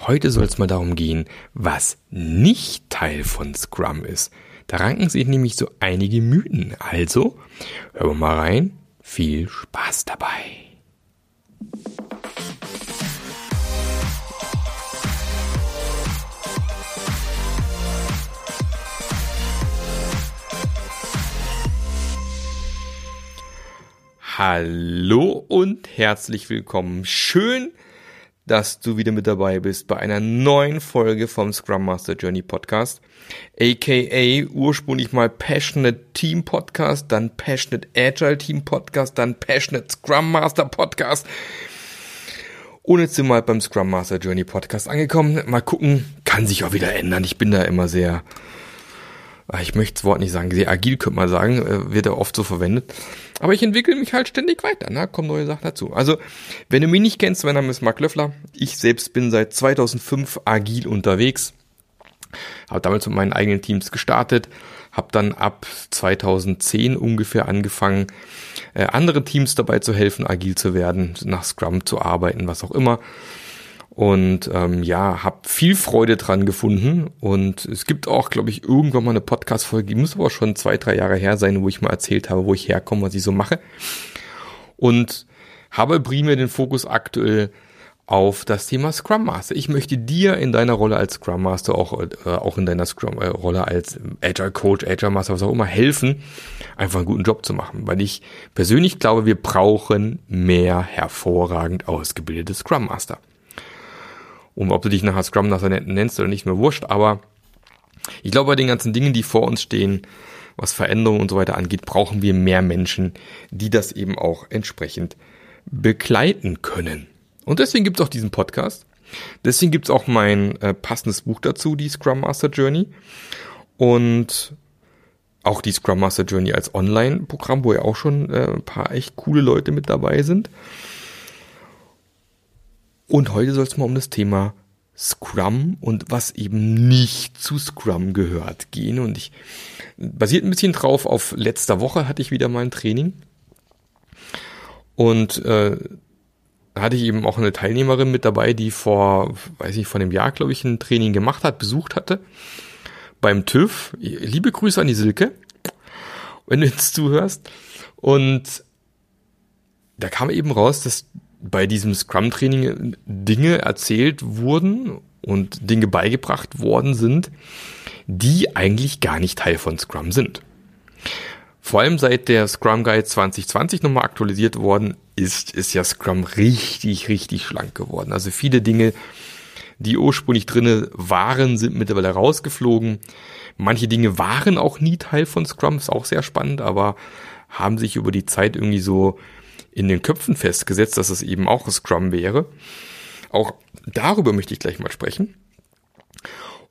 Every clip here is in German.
Heute soll es mal darum gehen, was nicht Teil von Scrum ist. Da ranken sich nämlich so einige Mythen. Also, hören wir mal rein. Viel Spaß dabei. Hallo und herzlich willkommen. Schön, dass du wieder mit dabei bist bei einer neuen Folge vom Scrum Master Journey Podcast, aka ursprünglich mal Passionate Team Podcast, dann Passionate Agile Team Podcast, dann Passionate Scrum Master Podcast. Und jetzt sind wir beim Scrum Master Journey Podcast angekommen. Mal gucken, kann sich auch wieder ändern. Ich bin da immer sehr ich möchte das Wort nicht sagen, sehr agil könnte man sagen, äh, wird er oft so verwendet. Aber ich entwickle mich halt ständig weiter, ne? kommen neue Sachen dazu. Also, wenn du mich nicht kennst, mein Name ist Marc Löffler. Ich selbst bin seit 2005 agil unterwegs. Habe damals mit meinen eigenen Teams gestartet, habe dann ab 2010 ungefähr angefangen, äh, andere Teams dabei zu helfen, agil zu werden, nach Scrum zu arbeiten, was auch immer und ähm, ja, habe viel Freude dran gefunden und es gibt auch, glaube ich, irgendwann mal eine Podcast-Folge, die muss aber schon zwei, drei Jahre her sein, wo ich mal erzählt habe, wo ich herkomme, was ich so mache und habe primär den Fokus aktuell auf das Thema Scrum Master. Ich möchte dir in deiner Rolle als Scrum Master, auch, äh, auch in deiner Scrum äh, Rolle als Agile Coach, Agile Master, was auch immer, helfen, einfach einen guten Job zu machen. Weil ich persönlich glaube, wir brauchen mehr hervorragend ausgebildete Scrum Master. Und ob du dich nachher Scrum Master nennst oder nicht, mehr wurscht. Aber ich glaube, bei den ganzen Dingen, die vor uns stehen, was Veränderungen und so weiter angeht, brauchen wir mehr Menschen, die das eben auch entsprechend begleiten können. Und deswegen gibt es auch diesen Podcast. Deswegen gibt es auch mein äh, passendes Buch dazu, die Scrum Master Journey. Und auch die Scrum Master Journey als Online-Programm, wo ja auch schon äh, ein paar echt coole Leute mit dabei sind. Und heute soll es mal um das Thema Scrum und was eben nicht zu Scrum gehört gehen. Und ich basiert ein bisschen drauf, auf letzter Woche hatte ich wieder mal ein Training. Und äh, hatte ich eben auch eine Teilnehmerin mit dabei, die vor, weiß ich, vor einem Jahr, glaube ich, ein Training gemacht hat, besucht hatte. Beim TÜV. Liebe Grüße an die Silke, wenn du jetzt zuhörst. Und da kam eben raus, dass bei diesem Scrum-Training Dinge erzählt wurden und Dinge beigebracht worden sind, die eigentlich gar nicht Teil von Scrum sind. Vor allem seit der Scrum Guide 2020 nochmal aktualisiert worden ist, ist ja Scrum richtig, richtig schlank geworden. Also viele Dinge, die ursprünglich drinne waren, sind mittlerweile rausgeflogen. Manche Dinge waren auch nie Teil von Scrum, ist auch sehr spannend, aber haben sich über die Zeit irgendwie so in den Köpfen festgesetzt, dass es eben auch Scrum wäre. Auch darüber möchte ich gleich mal sprechen.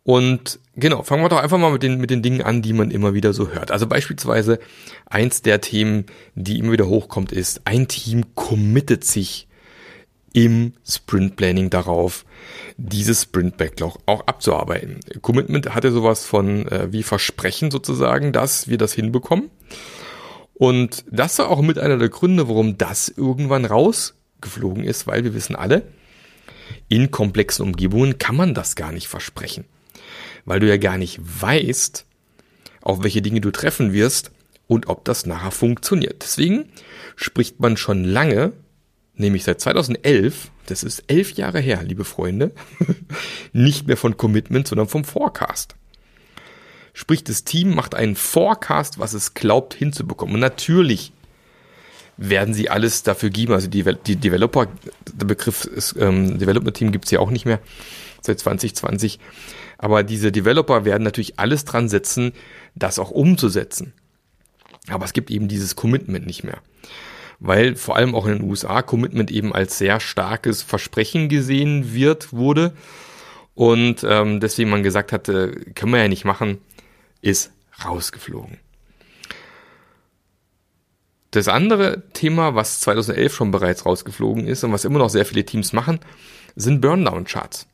Und genau, fangen wir doch einfach mal mit den, mit den Dingen an, die man immer wieder so hört. Also beispielsweise eins der Themen, die immer wieder hochkommt, ist, ein Team committet sich im Sprint Planning darauf, dieses Sprint Backlog auch abzuarbeiten. Commitment hat ja sowas von äh, wie Versprechen sozusagen, dass wir das hinbekommen. Und das war auch mit einer der Gründe, warum das irgendwann rausgeflogen ist, weil wir wissen alle, in komplexen Umgebungen kann man das gar nicht versprechen. Weil du ja gar nicht weißt, auf welche Dinge du treffen wirst und ob das nachher funktioniert. Deswegen spricht man schon lange, nämlich seit 2011, das ist elf Jahre her, liebe Freunde, nicht mehr von Commitment, sondern vom Forecast. Sprich, das Team macht einen Forecast, was es glaubt hinzubekommen. Und natürlich werden sie alles dafür geben. Also die, die Developer, der Begriff ist, ähm, Development Team gibt's ja auch nicht mehr seit 2020. Aber diese Developer werden natürlich alles dran setzen, das auch umzusetzen. Aber es gibt eben dieses Commitment nicht mehr. Weil vor allem auch in den USA Commitment eben als sehr starkes Versprechen gesehen wird, wurde. Und ähm, deswegen man gesagt hatte, können wir ja nicht machen, ist rausgeflogen. Das andere Thema, was 2011 schon bereits rausgeflogen ist und was immer noch sehr viele Teams machen, sind Burndown-Charts.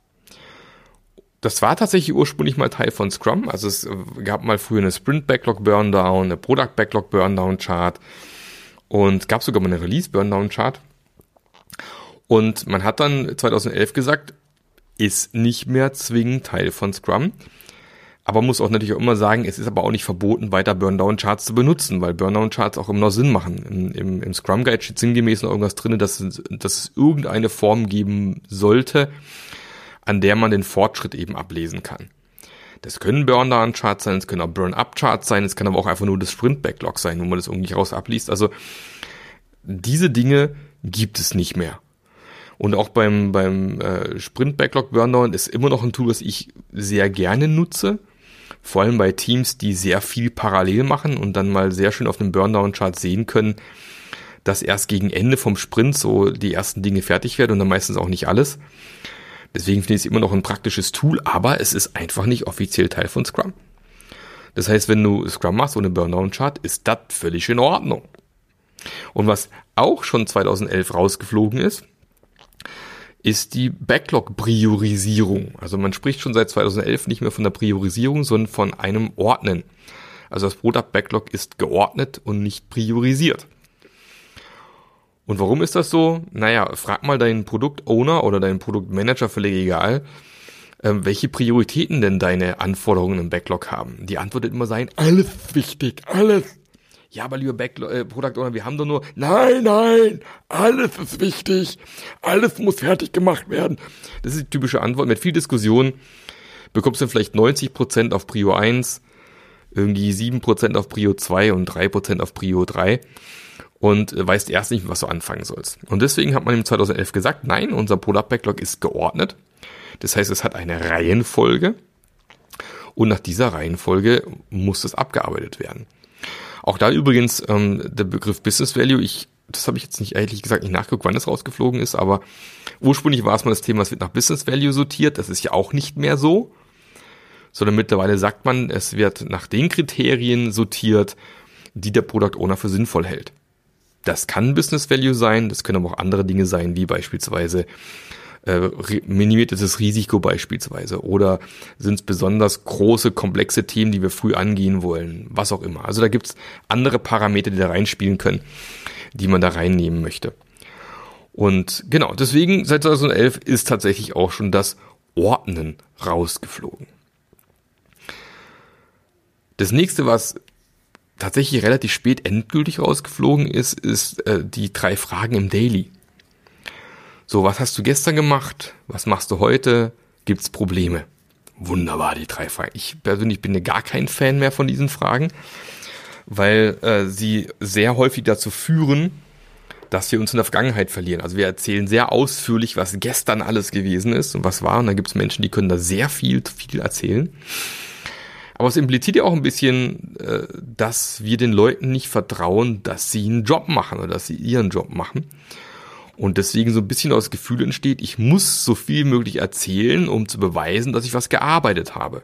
Das war tatsächlich ursprünglich mal Teil von Scrum. Also es gab mal früher eine Sprint Backlog Burndown, eine Product Backlog Burndown Chart und gab sogar mal eine Release Burndown Chart. Und man hat dann 2011 gesagt, ist nicht mehr zwingend Teil von Scrum. Aber muss auch natürlich auch immer sagen, es ist aber auch nicht verboten, weiter Burndown-Charts zu benutzen, weil Burndown-Charts auch immer noch Sinn machen. Im, im, im Scrum Guide steht sinngemäß noch irgendwas drin, dass, dass es irgendeine Form geben sollte, an der man den Fortschritt eben ablesen kann. Das können Burn-Down-Charts sein, es können auch Burn-Up-Charts sein, es kann aber auch einfach nur das Sprint-Backlog sein, wo man das irgendwie raus abliest. Also diese Dinge gibt es nicht mehr. Und auch beim, beim äh, Sprint-Backlog Burndown ist immer noch ein Tool, was ich sehr gerne nutze. Vor allem bei Teams, die sehr viel parallel machen und dann mal sehr schön auf einem Burndown-Chart sehen können, dass erst gegen Ende vom Sprint so die ersten Dinge fertig werden und dann meistens auch nicht alles. Deswegen finde ich es immer noch ein praktisches Tool, aber es ist einfach nicht offiziell Teil von Scrum. Das heißt, wenn du Scrum machst ohne Burnout-Chart, ist das völlig in Ordnung. Und was auch schon 2011 rausgeflogen ist, ist die Backlog-Priorisierung. Also man spricht schon seit 2011 nicht mehr von der Priorisierung, sondern von einem Ordnen. Also das Product Backlog ist geordnet und nicht priorisiert. Und warum ist das so? Naja, frag mal deinen Produktowner oder deinen Produktmanager, völlig egal, ähm, welche Prioritäten denn deine Anforderungen im Backlog haben. Die Antwort wird immer sein, alles wichtig, alles. Ja, aber lieber Backlog, äh, Product Owner, wir haben doch nur, nein, nein, alles ist wichtig, alles muss fertig gemacht werden. Das ist die typische Antwort. Mit viel Diskussion bekommst du vielleicht 90% auf Prio 1, irgendwie 7% auf Prio 2 und 3% auf Prio 3 und äh, weißt erst nicht, was du anfangen sollst. Und deswegen hat man im 2011 gesagt, nein, unser Product Backlog ist geordnet. Das heißt, es hat eine Reihenfolge und nach dieser Reihenfolge muss es abgearbeitet werden. Auch da übrigens ähm, der Begriff Business Value, ich, das habe ich jetzt nicht ehrlich gesagt nicht nachgeguckt, wann es rausgeflogen ist, aber ursprünglich war es mal das Thema, es wird nach Business Value sortiert, das ist ja auch nicht mehr so, sondern mittlerweile sagt man, es wird nach den Kriterien sortiert, die der Product Owner für sinnvoll hält. Das kann Business Value sein, das können aber auch andere Dinge sein, wie beispielsweise äh, minimiertes Risiko beispielsweise oder sind es besonders große, komplexe Themen, die wir früh angehen wollen, was auch immer. Also da gibt's andere Parameter, die da reinspielen können, die man da reinnehmen möchte. Und genau, deswegen seit 2011 ist tatsächlich auch schon das Ordnen rausgeflogen. Das nächste, was tatsächlich relativ spät endgültig rausgeflogen ist, ist äh, die drei Fragen im Daily. So, was hast du gestern gemacht? Was machst du heute? Gibt's Probleme? Wunderbar, die drei Fragen. Ich persönlich bin gar kein Fan mehr von diesen Fragen, weil äh, sie sehr häufig dazu führen, dass wir uns in der Vergangenheit verlieren. Also wir erzählen sehr ausführlich, was gestern alles gewesen ist und was war. Und da gibt es Menschen, die können da sehr viel, viel erzählen. Aber es impliziert ja auch ein bisschen, äh, dass wir den Leuten nicht vertrauen, dass sie einen Job machen oder dass sie ihren Job machen. Und deswegen so ein bisschen das Gefühl entsteht, ich muss so viel möglich erzählen, um zu beweisen, dass ich was gearbeitet habe.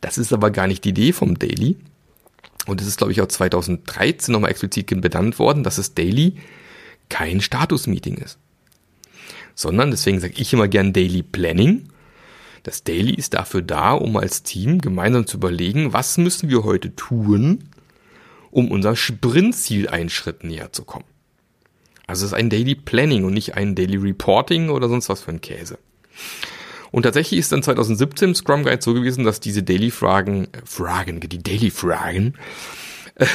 Das ist aber gar nicht die Idee vom Daily. Und es ist, glaube ich, auch 2013 nochmal explizit benannt worden, dass das Daily kein Status-Meeting ist. Sondern, deswegen sage ich immer gern Daily Planning das Daily ist dafür da, um als Team gemeinsam zu überlegen, was müssen wir heute tun, um unser Sprintziel einen Schritt näher zu kommen. Also es ist ein Daily Planning und nicht ein Daily Reporting oder sonst was für ein Käse. Und tatsächlich ist dann 2017 im Scrum Guide so gewesen, dass diese Daily Fragen, äh, Fragen, die Daily Fragen, äh,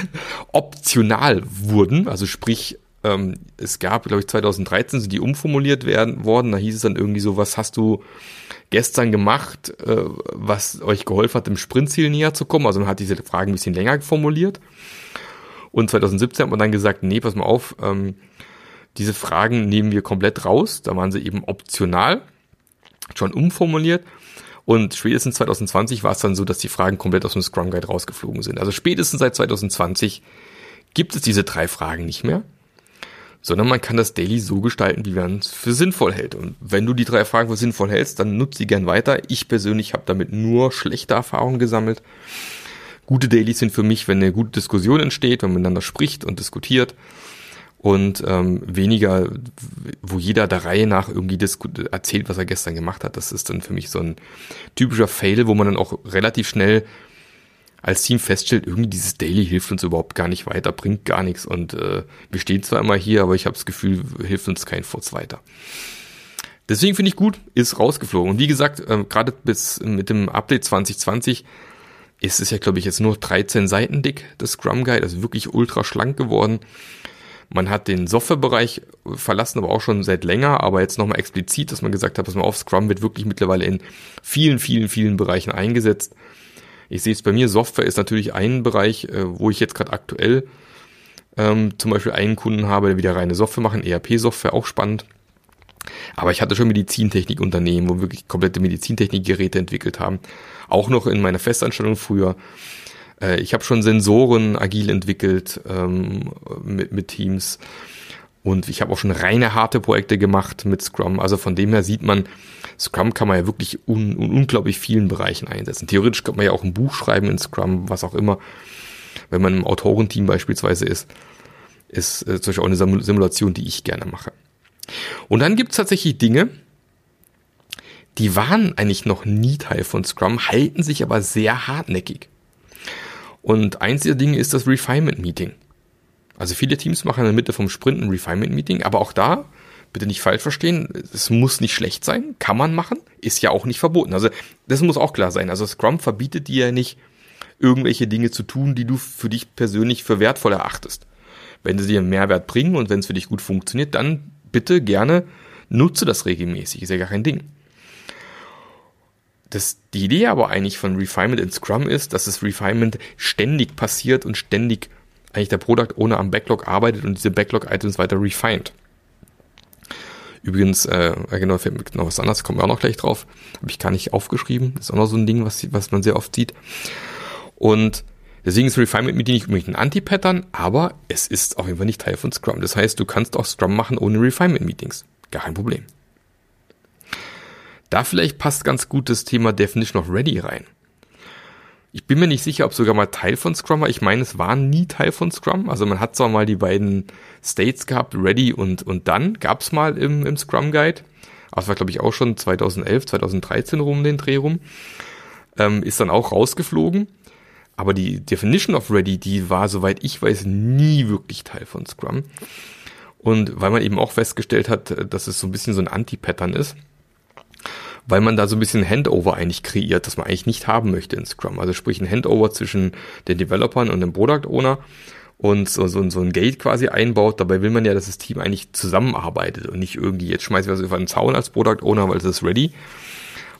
optional wurden. Also sprich, ähm, es gab, glaube ich, 2013 sind die umformuliert werden worden. Da hieß es dann irgendwie so, was hast du gestern gemacht, äh, was euch geholfen hat, dem Sprintziel näher zu kommen. Also man hat diese Fragen ein bisschen länger formuliert. Und 2017 hat man dann gesagt, nee, pass mal auf, ähm, diese Fragen nehmen wir komplett raus. Da waren sie eben optional, schon umformuliert. Und spätestens 2020 war es dann so, dass die Fragen komplett aus dem Scrum Guide rausgeflogen sind. Also spätestens seit 2020 gibt es diese drei Fragen nicht mehr sondern man kann das Daily so gestalten, wie man es für sinnvoll hält. Und wenn du die drei Fragen für sinnvoll hältst, dann nutze sie gern weiter. Ich persönlich habe damit nur schlechte Erfahrungen gesammelt. Gute Dailies sind für mich, wenn eine gute Diskussion entsteht, wenn man miteinander spricht und diskutiert und ähm, weniger, wo jeder der Reihe nach irgendwie erzählt, was er gestern gemacht hat. Das ist dann für mich so ein typischer Fail, wo man dann auch relativ schnell als Team feststellt, irgendwie dieses Daily hilft uns überhaupt gar nicht weiter, bringt gar nichts und äh, wir stehen zwar immer hier, aber ich habe das Gefühl, hilft uns kein Furz weiter. Deswegen finde ich gut, ist rausgeflogen. Und wie gesagt, äh, gerade bis mit dem Update 2020 ist es ja, glaube ich, jetzt nur 13 Seiten dick, das Scrum Guide, also wirklich ultra schlank geworden. Man hat den Softwarebereich verlassen, aber auch schon seit länger, aber jetzt nochmal explizit, dass man gesagt hat, dass man auf Scrum wird wirklich mittlerweile in vielen, vielen, vielen Bereichen eingesetzt. Ich sehe es bei mir, Software ist natürlich ein Bereich, äh, wo ich jetzt gerade aktuell ähm, zum Beispiel einen Kunden habe, der wieder reine Software machen, ERP-Software, auch spannend. Aber ich hatte schon Medizintechnikunternehmen, wo wirklich komplette Medizintechnikgeräte entwickelt haben. Auch noch in meiner Festanstellung früher. Äh, ich habe schon Sensoren agil entwickelt ähm, mit, mit Teams. Und ich habe auch schon reine harte Projekte gemacht mit Scrum. Also von dem her sieht man, Scrum kann man ja wirklich un, un, unglaublich vielen Bereichen einsetzen. Theoretisch könnte man ja auch ein Buch schreiben in Scrum, was auch immer. Wenn man im Autorenteam beispielsweise ist, ist äh, zum Beispiel auch eine Simulation, die ich gerne mache. Und dann gibt es tatsächlich Dinge, die waren eigentlich noch nie Teil von Scrum, halten sich aber sehr hartnäckig. Und eins dieser Dinge ist das Refinement Meeting. Also viele Teams machen in der Mitte vom Sprint ein Refinement Meeting, aber auch da, bitte nicht falsch verstehen, es muss nicht schlecht sein, kann man machen, ist ja auch nicht verboten. Also das muss auch klar sein. Also Scrum verbietet dir ja nicht, irgendwelche Dinge zu tun, die du für dich persönlich für wertvoll erachtest. Wenn sie dir einen Mehrwert bringen und wenn es für dich gut funktioniert, dann bitte gerne nutze das regelmäßig, ist ja gar kein Ding. Das, die Idee aber eigentlich von Refinement in Scrum ist, dass das Refinement ständig passiert und ständig eigentlich der Product Owner am Backlog arbeitet und diese Backlog-Items weiter refined. Übrigens, äh, genau, fällt mir noch was anderes, kommen wir auch noch gleich drauf. Habe ich gar nicht aufgeschrieben. Das ist auch noch so ein Ding, was, was man sehr oft sieht. Und deswegen ist Refinement Meeting nicht unbedingt ein Anti-Pattern, aber es ist auf jeden Fall nicht Teil von Scrum. Das heißt, du kannst auch Scrum machen ohne Refinement Meetings. Gar kein Problem. Da vielleicht passt ganz gut das Thema Definition of Ready rein. Ich bin mir nicht sicher, ob sogar mal Teil von Scrum war. Ich meine, es war nie Teil von Scrum. Also man hat zwar mal die beiden States gehabt, Ready und, und dann gab es mal im, im Scrum Guide. Aber es war, glaube ich, auch schon 2011, 2013 rum den Dreh rum. Ähm, ist dann auch rausgeflogen. Aber die Definition of Ready, die war, soweit ich weiß, nie wirklich Teil von Scrum. Und weil man eben auch festgestellt hat, dass es so ein bisschen so ein Anti-Pattern ist, weil man da so ein bisschen Handover eigentlich kreiert, das man eigentlich nicht haben möchte in Scrum. Also sprich ein Handover zwischen den Developern und dem Product Owner und so, so, so ein Gate quasi einbaut. Dabei will man ja, dass das Team eigentlich zusammenarbeitet und nicht irgendwie, jetzt schmeißen wir was über den Zaun als Product Owner, weil es ist ready.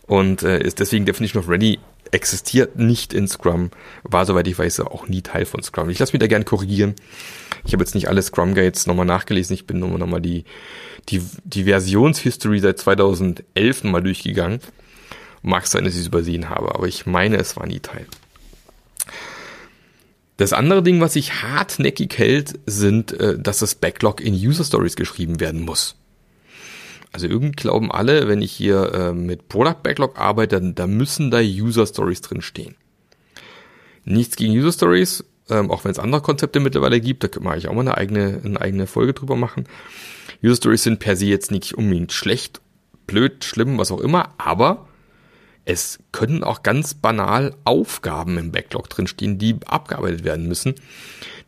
Und äh, ist deswegen Definition of Ready existiert nicht in Scrum, war soweit ich weiß auch nie Teil von Scrum. Ich lasse mich da gerne korrigieren. Ich habe jetzt nicht alle Scrum Gates nochmal nachgelesen, ich bin nur nochmal die, die, die Versionshistory seit 2011 mal durchgegangen. Mag sein, dass ich es übersehen habe, aber ich meine, es war nie Teil. Das andere Ding, was sich hartnäckig hält, sind, äh, dass das Backlog in User Stories geschrieben werden muss. Also irgendwie glauben alle, wenn ich hier äh, mit Product Backlog arbeite, dann, da müssen da User Stories drin stehen. Nichts gegen User Stories, ähm, auch wenn es andere Konzepte mittlerweile gibt, da können wir eigentlich auch mal eine eigene, eine eigene Folge drüber machen. User Stories sind per se jetzt nicht unbedingt schlecht, blöd, schlimm, was auch immer, aber es können auch ganz banal Aufgaben im Backlog drinstehen, die abgearbeitet werden müssen.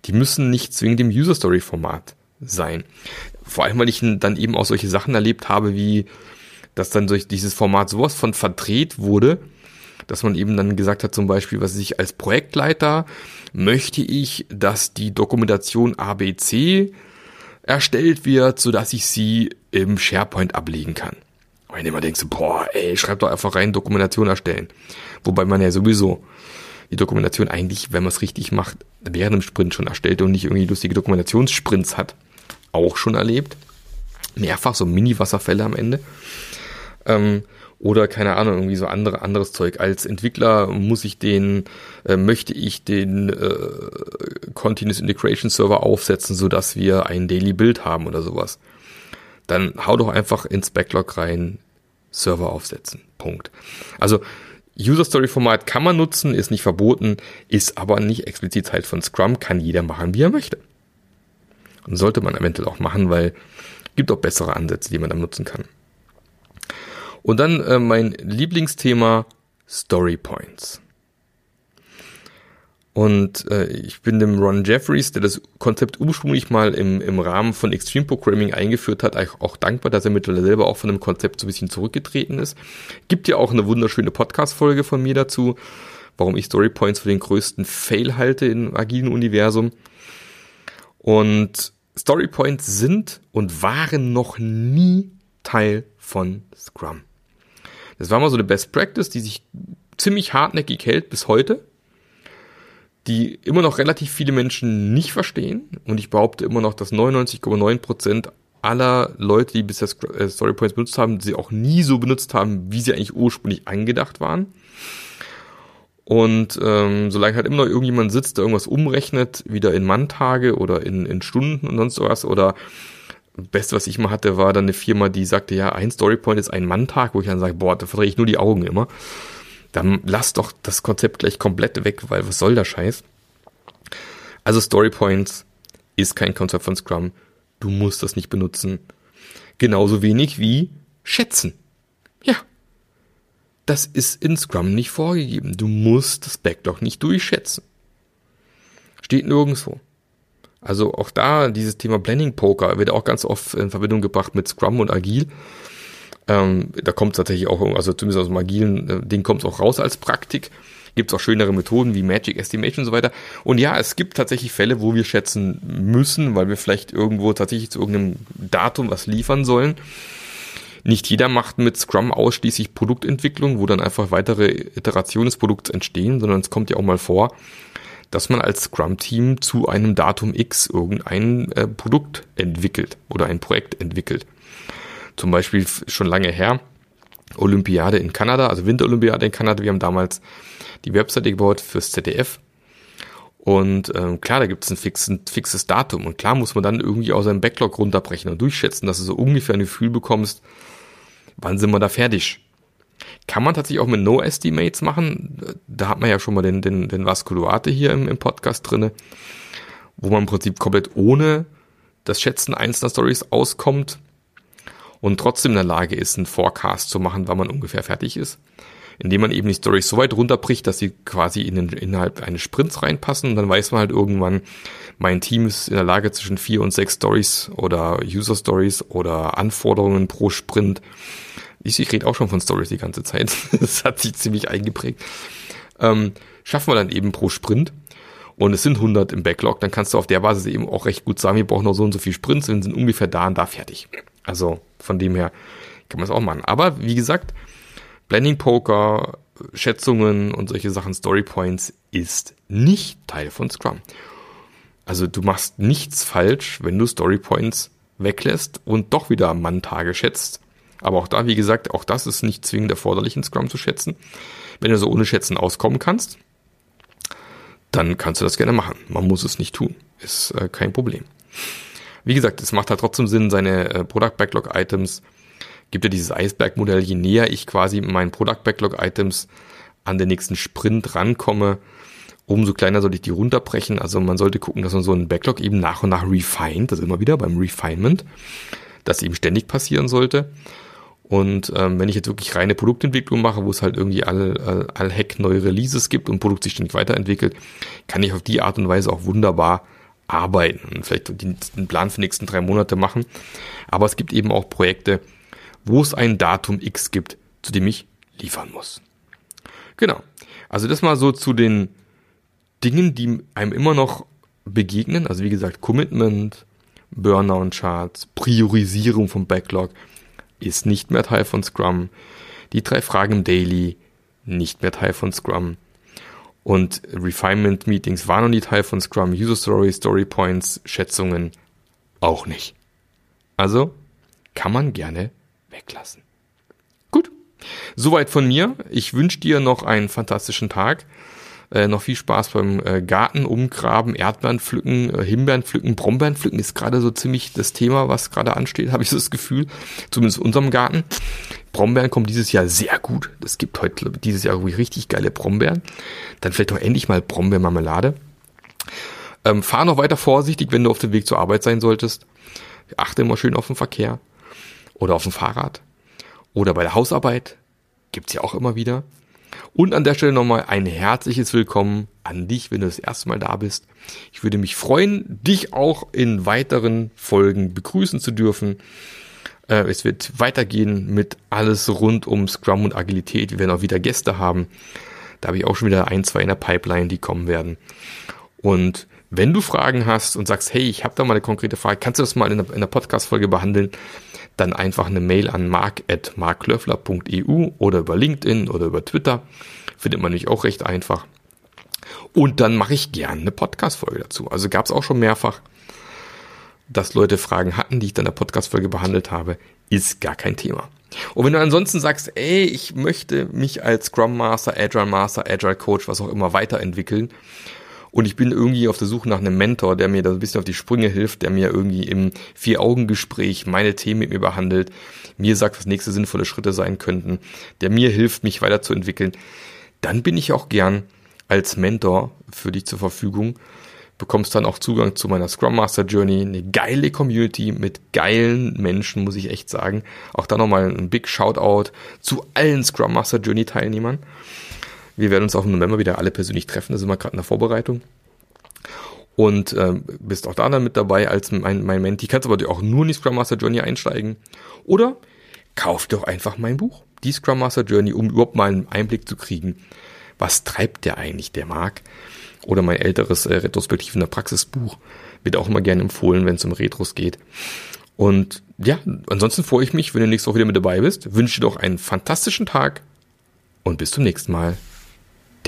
Die müssen nicht zwingend im User Story Format sein. Vor allem, weil ich dann eben auch solche Sachen erlebt habe, wie dass dann durch dieses Format sowas von verdreht wurde, dass man eben dann gesagt hat, zum Beispiel, was ich als Projektleiter möchte ich, dass die Dokumentation ABC erstellt wird, so dass ich sie im SharePoint ablegen kann. Und wenn immer denkst, boah, ey, schreib doch einfach rein Dokumentation erstellen. Wobei man ja sowieso die Dokumentation eigentlich, wenn man es richtig macht, während dem Sprint schon erstellt und nicht irgendwie lustige Dokumentationssprints hat. Auch schon erlebt. Mehrfach so Mini-Wasserfälle am Ende. Ähm, oder keine Ahnung, irgendwie so andere, anderes Zeug. Als Entwickler muss ich den, äh, möchte ich den äh, Continuous Integration Server aufsetzen, so dass wir ein Daily Build haben oder sowas. Dann hau doch einfach ins Backlog rein, Server aufsetzen. Punkt. Also User Story Format kann man nutzen, ist nicht verboten, ist aber nicht explizit Teil von Scrum, kann jeder machen, wie er möchte. Und sollte man eventuell auch machen, weil gibt auch bessere Ansätze, die man dann nutzen kann. Und dann äh, mein Lieblingsthema Story Points. Und äh, ich bin dem Ron Jeffries, der das Konzept ursprünglich mal im, im Rahmen von Extreme Programming eingeführt hat, auch, auch dankbar, dass er mittlerweile selber auch von dem Konzept so ein bisschen zurückgetreten ist. Gibt ja auch eine wunderschöne Podcast-Folge von mir dazu, warum ich Storypoints für den größten Fail halte im agilen Universum. Und Storypoints sind und waren noch nie Teil von Scrum. Das war mal so eine Best Practice, die sich ziemlich hartnäckig hält bis heute die immer noch relativ viele Menschen nicht verstehen. Und ich behaupte immer noch, dass 99,9% aller Leute, die bisher äh, Storypoints benutzt haben, sie auch nie so benutzt haben, wie sie eigentlich ursprünglich angedacht waren. Und ähm, solange halt immer noch irgendjemand sitzt, der irgendwas umrechnet, wieder in Manntage oder in, in Stunden und sonst was, oder Beste, was ich mal hatte, war dann eine Firma, die sagte, ja, ein Storypoint ist ein Manntag, wo ich dann sage, boah, da verdrehe ich nur die Augen immer dann lass doch das Konzept gleich komplett weg, weil was soll der Scheiß? Also Story Points ist kein Konzept von Scrum. Du musst das nicht benutzen. Genauso wenig wie schätzen. Ja. Das ist in Scrum nicht vorgegeben. Du musst das Backlog nicht durchschätzen. Steht nirgendwo. Also auch da, dieses Thema Blending Poker wird auch ganz oft in Verbindung gebracht mit Scrum und Agil. Ähm, da kommt es tatsächlich auch, also zumindest aus dem agilen äh, Ding kommt es auch raus als Praktik. Gibt es auch schönere Methoden wie Magic Estimation und so weiter. Und ja, es gibt tatsächlich Fälle, wo wir schätzen müssen, weil wir vielleicht irgendwo tatsächlich zu irgendeinem Datum was liefern sollen. Nicht jeder macht mit Scrum ausschließlich Produktentwicklung, wo dann einfach weitere Iterationen des Produkts entstehen, sondern es kommt ja auch mal vor, dass man als Scrum-Team zu einem Datum X irgendein äh, Produkt entwickelt oder ein Projekt entwickelt. Zum Beispiel schon lange her, Olympiade in Kanada, also Winterolympiade in Kanada. Wir haben damals die Webseite gebaut fürs ZDF. Und ähm, klar, da gibt es ein fixen, fixes Datum. Und klar muss man dann irgendwie aus seinem Backlog runterbrechen und durchschätzen, dass du so ungefähr ein Gefühl bekommst, wann sind wir da fertig. Kann man tatsächlich auch mit No-Estimates machen. Da hat man ja schon mal den, den, den Vasculuate hier im, im Podcast drinne, wo man im Prinzip komplett ohne das Schätzen einzelner Stories auskommt und trotzdem in der Lage ist, einen Forecast zu machen, wann man ungefähr fertig ist. Indem man eben die Stories so weit runterbricht, dass sie quasi in den, innerhalb eines Sprints reinpassen und dann weiß man halt irgendwann, mein Team ist in der Lage zwischen vier und sechs Stories oder User Stories oder Anforderungen pro Sprint. Ich, ich rede auch schon von Stories die ganze Zeit. das hat sich ziemlich eingeprägt. Ähm, schaffen wir dann eben pro Sprint und es sind 100 im Backlog, dann kannst du auf der Basis eben auch recht gut sagen, wir brauchen noch so und so viel Sprints, wir sind ungefähr da und da fertig. Also von dem her kann man es auch machen. Aber wie gesagt, Blending Poker, Schätzungen und solche Sachen, Story Points ist nicht Teil von Scrum. Also du machst nichts falsch, wenn du Story Points weglässt und doch wieder Manntage schätzt. Aber auch da, wie gesagt, auch das ist nicht zwingend erforderlich in Scrum zu schätzen. Wenn du so ohne Schätzen auskommen kannst, dann kannst du das gerne machen. Man muss es nicht tun. Ist äh, kein Problem. Wie gesagt, es macht halt trotzdem Sinn, seine äh, Product Backlog Items, gibt ja dieses Eisberg-Modell, je näher ich quasi meinen Product Backlog Items an den nächsten Sprint rankomme, umso kleiner sollte ich die runterbrechen. Also man sollte gucken, dass man so einen Backlog eben nach und nach refined, das ist immer wieder beim Refinement, das eben ständig passieren sollte. Und ähm, wenn ich jetzt wirklich reine Produktentwicklung mache, wo es halt irgendwie all, all, all Hack neue Releases gibt und Produkt sich ständig weiterentwickelt, kann ich auf die Art und Weise auch wunderbar arbeiten und vielleicht den Plan für die nächsten drei Monate machen. Aber es gibt eben auch Projekte, wo es ein Datum X gibt, zu dem ich liefern muss. Genau. Also das mal so zu den Dingen, die einem immer noch begegnen. Also wie gesagt, Commitment, Burnout-Charts, Priorisierung vom Backlog ist nicht mehr Teil von Scrum. Die drei Fragen im Daily nicht mehr Teil von Scrum. Und Refinement Meetings waren noch nie Teil von Scrum, User Story, Story Points, Schätzungen auch nicht. Also kann man gerne weglassen. Gut. Soweit von mir. Ich wünsche dir noch einen fantastischen Tag. Äh, noch viel Spaß beim äh, Garten umgraben, Erdbeeren pflücken, äh, Himbeeren pflücken, Brombeeren pflücken ist gerade so ziemlich das Thema, was gerade ansteht, habe ich so das Gefühl. Zumindest in unserem Garten. Brombeeren kommen dieses Jahr sehr gut. Es gibt heute dieses Jahr richtig geile Brombeeren. Dann vielleicht auch endlich mal Brombeermarmelade. Ähm, fahr noch weiter vorsichtig, wenn du auf dem Weg zur Arbeit sein solltest. Achte immer schön auf den Verkehr. Oder auf dem Fahrrad. Oder bei der Hausarbeit. Gibt's ja auch immer wieder. Und an der Stelle nochmal ein herzliches Willkommen an dich, wenn du das erste Mal da bist. Ich würde mich freuen, dich auch in weiteren Folgen begrüßen zu dürfen. Äh, es wird weitergehen mit alles rund um Scrum und Agilität. Wir werden auch wieder Gäste haben. Da habe ich auch schon wieder ein, zwei in der Pipeline, die kommen werden. Und wenn du Fragen hast und sagst, hey, ich habe da mal eine konkrete Frage, kannst du das mal in der, in der Podcast-Folge behandeln? Dann einfach eine Mail an mark.marklöffler.eu oder über LinkedIn oder über Twitter. Findet man nämlich auch recht einfach. Und dann mache ich gerne eine Podcast-Folge dazu. Also gab es auch schon mehrfach, dass Leute Fragen hatten, die ich dann in der Podcast-Folge behandelt habe. Ist gar kein Thema. Und wenn du ansonsten sagst, ey, ich möchte mich als Scrum Master, Agile Master, Agile Coach, was auch immer weiterentwickeln und ich bin irgendwie auf der Suche nach einem Mentor, der mir da ein bisschen auf die Sprünge hilft, der mir irgendwie im Vier-Augen-Gespräch meine Themen mit mir behandelt, mir sagt, was nächste sinnvolle Schritte sein könnten, der mir hilft, mich weiterzuentwickeln, dann bin ich auch gern als Mentor für dich zur Verfügung. Bekommst dann auch Zugang zu meiner Scrum Master Journey, eine geile Community mit geilen Menschen, muss ich echt sagen. Auch da nochmal ein Big Shoutout zu allen Scrum Master Journey Teilnehmern. Wir werden uns auch im November wieder alle persönlich treffen, da sind wir gerade in der Vorbereitung. Und äh, bist auch da dann mit dabei als mein, mein Menti. Kannst aber auch nur in die Scrum Master Journey einsteigen. Oder kauf doch einfach mein Buch, die Scrum Master Journey, um überhaupt mal einen Einblick zu kriegen, was treibt der eigentlich, der Marc. Oder mein älteres äh, Retrospektiv in der Praxisbuch wird auch immer gerne empfohlen, wenn es um Retros geht. Und ja, ansonsten freue ich mich, wenn du nächste Woche wieder mit dabei bist. Wünsche dir doch einen fantastischen Tag und bis zum nächsten Mal